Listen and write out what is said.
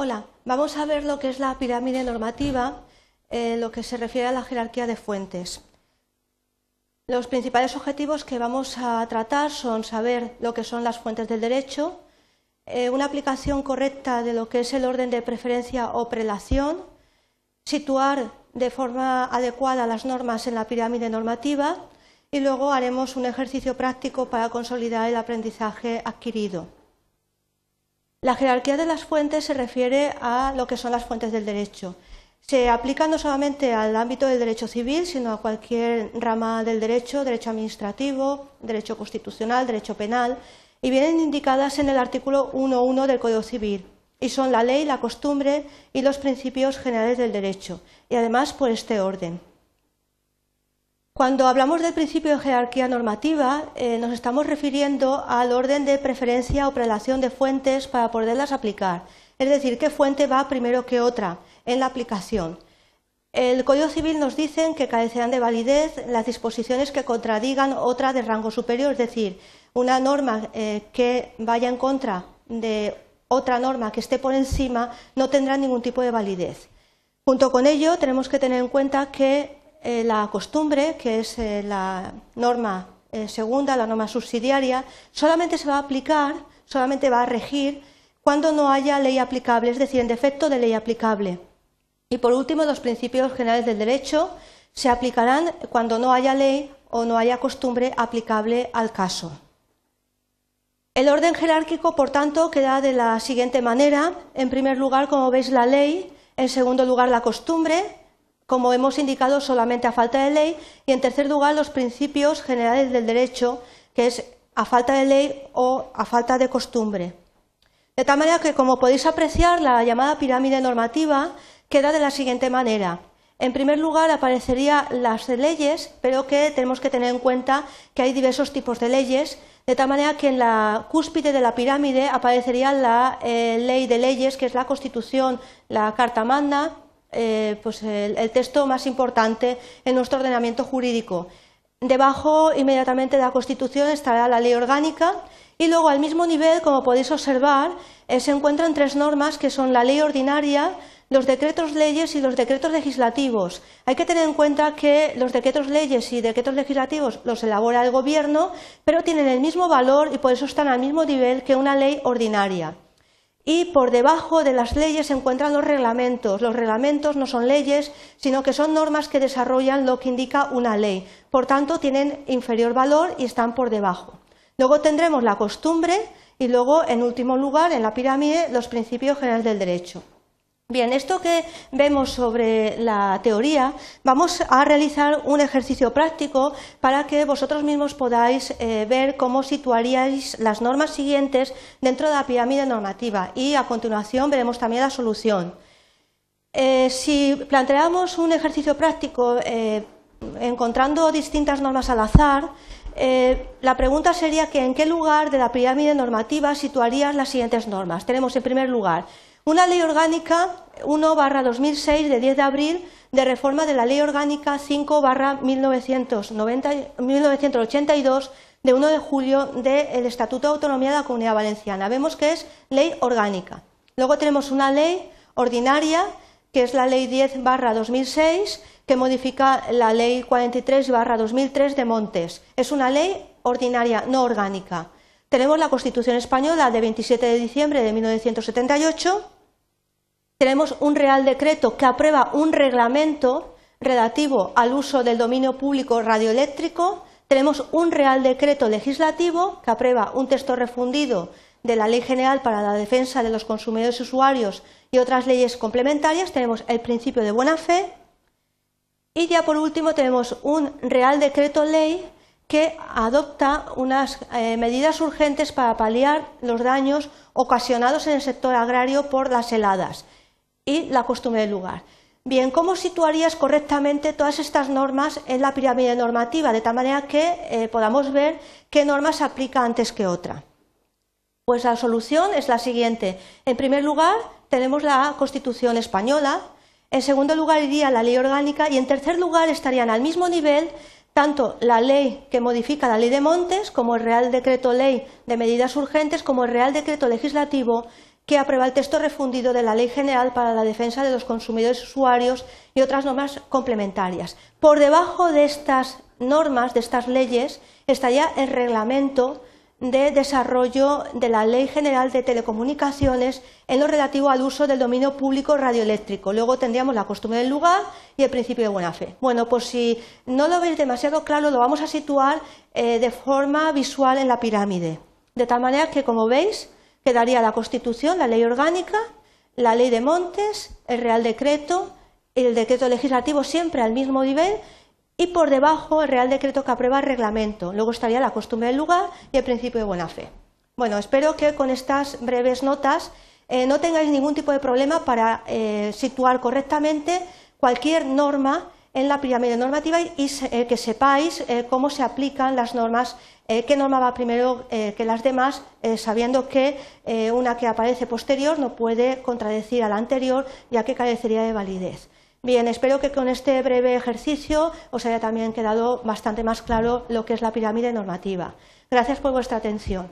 Hola, vamos a ver lo que es la pirámide normativa, eh, lo que se refiere a la jerarquía de fuentes. Los principales objetivos que vamos a tratar son saber lo que son las fuentes del derecho, eh, una aplicación correcta de lo que es el orden de preferencia o prelación, situar de forma adecuada las normas en la pirámide normativa y luego haremos un ejercicio práctico para consolidar el aprendizaje adquirido. La jerarquía de las fuentes se refiere a lo que son las fuentes del derecho. Se aplica no solamente al ámbito del derecho civil, sino a cualquier rama del derecho, derecho administrativo, derecho constitucional, derecho penal, y vienen indicadas en el artículo 1.1 del Código Civil, y son la ley, la costumbre y los principios generales del derecho, y además por este orden. Cuando hablamos del principio de jerarquía normativa, eh, nos estamos refiriendo al orden de preferencia o prelación de fuentes para poderlas aplicar, es decir, qué fuente va primero que otra en la aplicación. El Código Civil nos dice que carecerán de validez las disposiciones que contradigan otra de rango superior, es decir, una norma eh, que vaya en contra de otra norma que esté por encima no tendrá ningún tipo de validez. Junto con ello, tenemos que tener en cuenta que eh, la costumbre, que es eh, la norma eh, segunda, la norma subsidiaria, solamente se va a aplicar, solamente va a regir cuando no haya ley aplicable, es decir, en defecto de ley aplicable. Y por último, los principios generales del derecho se aplicarán cuando no haya ley o no haya costumbre aplicable al caso. El orden jerárquico, por tanto, queda de la siguiente manera. En primer lugar, como veis, la ley. En segundo lugar, la costumbre como hemos indicado, solamente a falta de ley, y en tercer lugar, los principios generales del derecho, que es a falta de ley o a falta de costumbre. De tal manera que, como podéis apreciar, la llamada pirámide normativa queda de la siguiente manera. En primer lugar, aparecerían las leyes, pero que tenemos que tener en cuenta que hay diversos tipos de leyes, de tal manera que en la cúspide de la pirámide aparecería la eh, ley de leyes, que es la Constitución, la Carta Magna, eh, pues el, texto más importante en nuestro ordenamiento jurídico. Debajo, inmediatamente de la Constitución, estará la ley orgánica y luego, al mismo nivel, como podéis observar, eh, se encuentran tres normas que son la ley ordinaria, los decretos leyes y los decretos legislativos. Hay que tener en cuenta que los decretos leyes y decretos legislativos los elabora el Gobierno, pero tienen el mismo valor y por eso están al mismo nivel que una ley ordinaria y por debajo de las leyes se encuentran los reglamentos. Los reglamentos no son leyes, sino que son normas que desarrollan lo que indica una ley. Por tanto, tienen inferior valor y están por debajo. Luego tendremos la costumbre y luego, en último lugar, en la pirámide, los principios generales del derecho. Bien, esto que vemos sobre la teoría, vamos a realizar un ejercicio práctico para que vosotros mismos podáis eh, ver cómo situaríais las normas siguientes dentro de la pirámide normativa y a continuación veremos también la solución. Eh, si planteamos un ejercicio práctico eh, encontrando distintas normas al azar, la pregunta sería que en qué lugar de la pirámide normativa situarías las siguientes normas. Tenemos en primer lugar una ley orgánica 1 barra 2006 de 10 de abril de reforma de la ley orgánica 5 barra 1982 de 1 de julio del Estatuto de Autonomía de la Comunidad Valenciana. Vemos que es ley orgánica. Luego tenemos una ley ordinaria, que es la ley 10 barra 2006, que modifica la ley 43 barra 2003 de Montes. Es una ley ordinaria, no orgánica. Tenemos la Constitución Española de 27 de diciembre de 1978 tenemos un Real Decreto que aprueba un reglamento relativo al uso del dominio público radioeléctrico, tenemos un Real Decreto legislativo que aprueba un texto refundido de la Ley General para la Defensa de los Consumidores y Usuarios y otras leyes complementarias, tenemos el principio de buena fe. Y ya por último tenemos un Real Decreto Ley que adopta unas eh, medidas urgentes para paliar los daños ocasionados en el sector agrario por las heladas y la costumbre del lugar. Bien, ¿cómo situarías correctamente todas estas normas en la pirámide normativa, de tal manera que eh, podamos ver qué norma se aplica antes que otra? Pues la solución es la siguiente. En primer lugar, tenemos la Constitución española, en segundo lugar iría la ley orgánica y en tercer lugar estarían al mismo nivel tanto la ley que modifica la ley de montes como el Real Decreto Ley de medidas urgentes como el Real Decreto Legislativo que aprueba el texto refundido de la Ley General para la Defensa de los Consumidores Usuarios y otras normas complementarias. Por debajo de estas normas, de estas leyes, estaría el reglamento de desarrollo de la Ley General de Telecomunicaciones en lo relativo al uso del dominio público radioeléctrico. Luego tendríamos la costumbre del lugar y el principio de buena fe. Bueno, pues si no lo veis demasiado claro, lo vamos a situar eh, de forma visual en la pirámide. De tal manera que, como veis, quedaría la Constitución, la ley orgánica, la ley de montes, el Real Decreto, el decreto legislativo siempre al mismo nivel y por debajo el Real Decreto que aprueba el reglamento. Luego estaría la costumbre del lugar y el principio de buena fe. Bueno, espero que con estas breves notas eh, no tengáis ningún tipo de problema para eh, situar correctamente cualquier norma en la pirámide normativa y eh, que sepáis cómo se aplican las normas, qué norma va primero que las demás, sabiendo que una que aparece posterior no puede contradecir a la anterior, ya que carecería de validez. Bien, espero que con este breve ejercicio os haya también quedado bastante más claro lo que es la pirámide normativa. Gracias por vuestra atención.